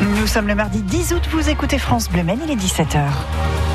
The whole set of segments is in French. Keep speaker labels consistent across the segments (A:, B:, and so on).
A: Nous sommes le mardi 10 août, vous écoutez France Bleu il est 17h.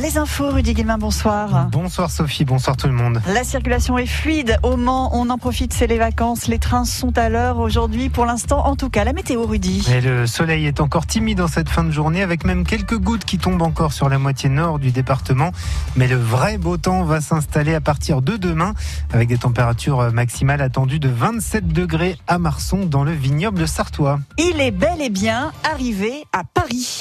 A: Les infos, Rudy Guillemin, bonsoir.
B: Bonsoir Sophie, bonsoir tout le monde.
A: La circulation est fluide. Au Mans, on en profite, c'est les vacances. Les trains sont à l'heure aujourd'hui, pour l'instant. En tout cas, la météo, Rudy.
B: Et le soleil est encore timide en cette fin de journée, avec même quelques gouttes qui tombent encore sur la moitié nord du département. Mais le vrai beau temps va s'installer à partir de demain, avec des températures maximales attendues de 27 degrés à Marson, dans le vignoble sartois.
A: Il est bel et bien arrivé à Paris.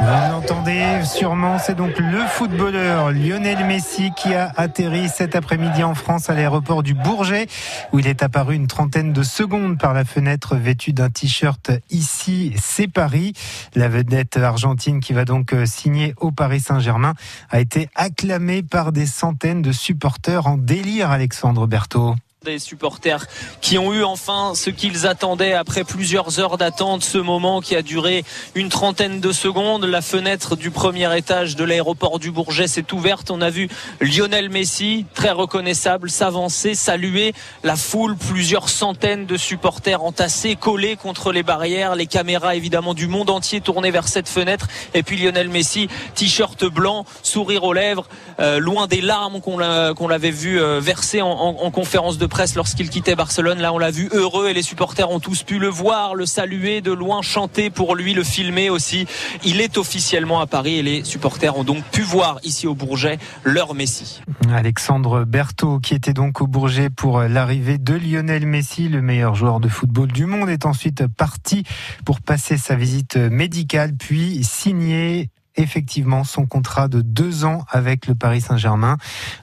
B: Vous l'entendez sûrement, c'est donc le footballeur Lionel Messi qui a atterri cet après-midi en France à l'aéroport du Bourget, où il est apparu une trentaine de secondes par la fenêtre vêtu d'un t-shirt ici, c'est Paris. La vedette argentine qui va donc signer au Paris Saint-Germain a été acclamée par des centaines de supporters en délire, Alexandre Berthaud
C: des supporters qui ont eu enfin ce qu'ils attendaient après plusieurs heures d'attente, ce moment qui a duré une trentaine de secondes. La fenêtre du premier étage de l'aéroport du Bourget s'est ouverte. On a vu Lionel Messi, très reconnaissable, s'avancer, saluer la foule. Plusieurs centaines de supporters entassés, collés contre les barrières. Les caméras évidemment du monde entier tournées vers cette fenêtre. Et puis Lionel Messi, t-shirt blanc, sourire aux lèvres, euh, loin des larmes qu'on l'avait vu euh, verser en, en conférence de presse lorsqu'il quittait Barcelone. Là, on l'a vu heureux et les supporters ont tous pu le voir, le saluer de loin, chanter pour lui, le filmer aussi. Il est officiellement à Paris et les supporters ont donc pu voir ici au Bourget leur Messi.
B: Alexandre Berthaud, qui était donc au Bourget pour l'arrivée de Lionel Messi, le meilleur joueur de football du monde, est ensuite parti pour passer sa visite médicale, puis signer effectivement son contrat de deux ans avec le Paris Saint-Germain.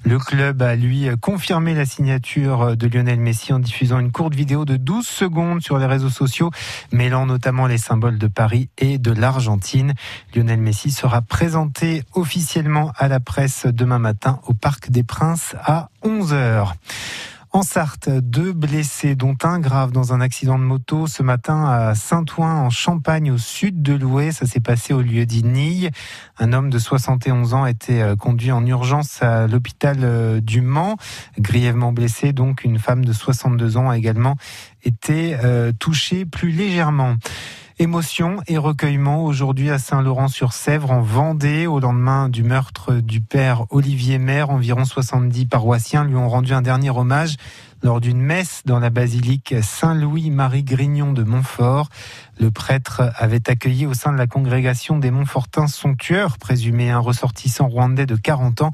B: Le club a lui confirmé la signature de Lionel Messi en diffusant une courte vidéo de 12 secondes sur les réseaux sociaux, mêlant notamment les symboles de Paris et de l'Argentine. Lionel Messi sera présenté officiellement à la presse demain matin au Parc des Princes à 11h. En Sarthe, deux blessés, dont un grave dans un accident de moto ce matin à Saint-Ouen, en Champagne, au sud de l'Ouest. Ça s'est passé au lieu dit Nille. Un homme de 71 ans a été euh, conduit en urgence à l'hôpital euh, du Mans, grièvement blessé. Donc, une femme de 62 ans a également été euh, touchée plus légèrement. Émotion et recueillement aujourd'hui à Saint-Laurent-sur-Sèvre en Vendée au lendemain du meurtre du père Olivier Maire. Environ 70 paroissiens lui ont rendu un dernier hommage lors d'une messe dans la basilique Saint-Louis-Marie Grignon de Montfort. Le prêtre avait accueilli au sein de la congrégation des Montfortins son tueur, présumé un ressortissant rwandais de 40 ans,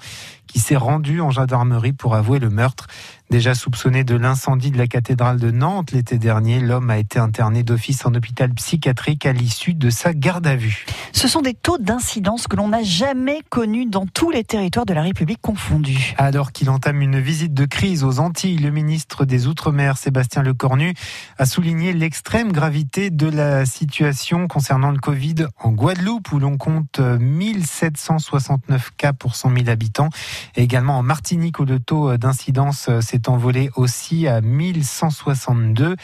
B: qui s'est rendu en gendarmerie pour avouer le meurtre. Déjà soupçonné de l'incendie de la cathédrale de Nantes l'été dernier, l'homme a été interné d'office en hôpital psychiatrique à l'issue de sa garde à vue.
A: Ce sont des taux d'incidence que l'on n'a jamais connus dans tous les territoires de la République confondus.
B: Alors qu'il entame une visite de crise aux Antilles, le ministre des Outre-mer, Sébastien Lecornu, a souligné l'extrême gravité de la situation concernant le Covid en Guadeloupe, où l'on compte 1769 cas pour 100 000 habitants, et également en Martinique, où le taux d'incidence s'est envolé aussi à 1162.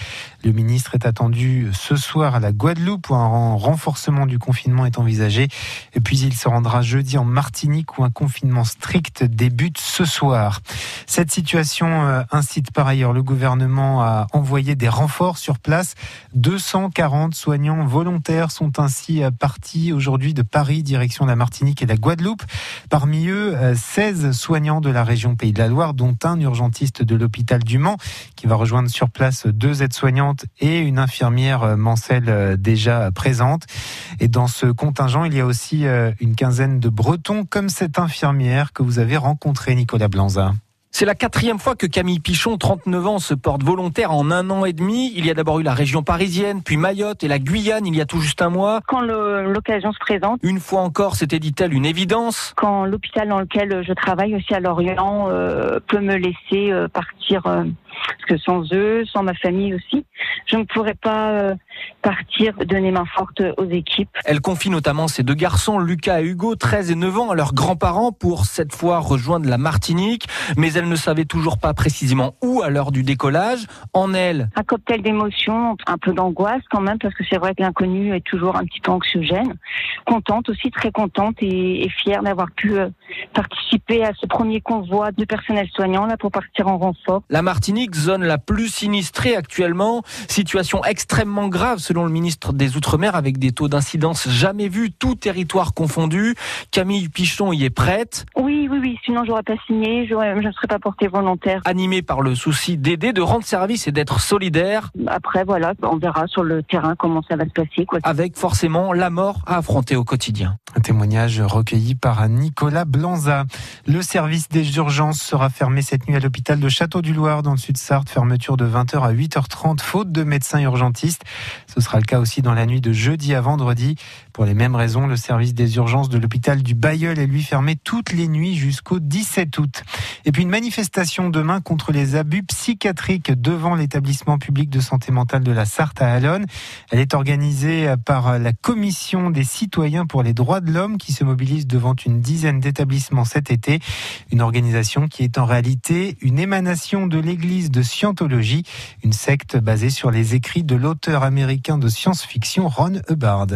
B: Le ministre est attendu ce soir à la Guadeloupe où un renforcement du confinement est envisagé. Et puis il se rendra jeudi en Martinique où un confinement strict débute ce soir. Cette situation euh, incite par ailleurs le gouvernement à envoyer des renforts sur place. 240 soignants volontaires sont ainsi euh, partis aujourd'hui de Paris direction la Martinique et la Guadeloupe. Parmi eux, 16 euh, soignants de la région Pays de la Loire, dont un urgentiste de l'hôpital du Mans, qui va rejoindre sur place deux aides-soignantes et une infirmière euh, mancelle euh, déjà présente. Et dans ce contingent, il y a aussi euh, une quinzaine de Bretons, comme cette infirmière que vous avez rencontrée, Nicolas Blanza.
D: C'est la quatrième fois que Camille Pichon, 39 ans, se porte volontaire en un an et demi. Il y a d'abord eu la région parisienne, puis Mayotte et la Guyane il y a tout juste un mois.
E: Quand l'occasion se présente.
D: Une fois encore, c'était, dit-elle, une évidence.
E: Quand l'hôpital dans lequel je travaille aussi à Lorient euh, peut me laisser euh, partir, euh, parce que sans eux, sans ma famille aussi, je ne pourrais pas partir, donner main forte aux équipes.
D: Elle confie notamment ses deux garçons, Lucas et Hugo, 13 et 9 ans, à leurs grands-parents pour cette fois rejoindre la Martinique. Mais elle ne savait toujours pas précisément où à l'heure du décollage. En elle.
E: Un cocktail d'émotions, un peu d'angoisse quand même, parce que c'est vrai que l'inconnu est toujours un petit peu anxiogène. Contente aussi, très contente et, et fière d'avoir pu euh, participer à ce premier convoi de personnel soignant là pour partir en renfort.
D: La Martinique, zone la plus sinistrée actuellement. Situation extrêmement grave selon le ministre des Outre-mer avec des taux d'incidence jamais vus, tout territoire confondu. Camille Pichon y est prête.
E: Oui, oui, oui. Sinon, j'aurais pas signé. Je ne serais pas portée volontaire.
D: Animée par le souci d'aider, de rendre service et d'être solidaire.
E: Après, voilà, on verra sur le terrain comment ça va se passer. Quoi.
D: Avec forcément la mort à affronter au quotidien.
B: Un témoignage recueilli par Nicolas Blanza. Le service des urgences sera fermé cette nuit à l'hôpital de Château-du-Loir dans le sud-Sarthe. Fermeture de 20h à 8h30, faute de médecins urgentistes. Ce sera le cas aussi dans la nuit de jeudi à vendredi. Pour les mêmes raisons, le service des urgences de l'hôpital du Bayeul est lui fermé toutes les nuits jusqu'au 17 août. Et puis une manifestation demain contre les abus psychiatriques devant l'établissement public de santé mentale de la Sarthe à Alonne. Elle est organisée par la Commission des citoyens pour les de l'homme qui se mobilise devant une dizaine d'établissements cet été. Une organisation qui est en réalité une émanation de l'église de Scientologie, une secte basée sur les écrits de l'auteur américain de science-fiction Ron Hubbard.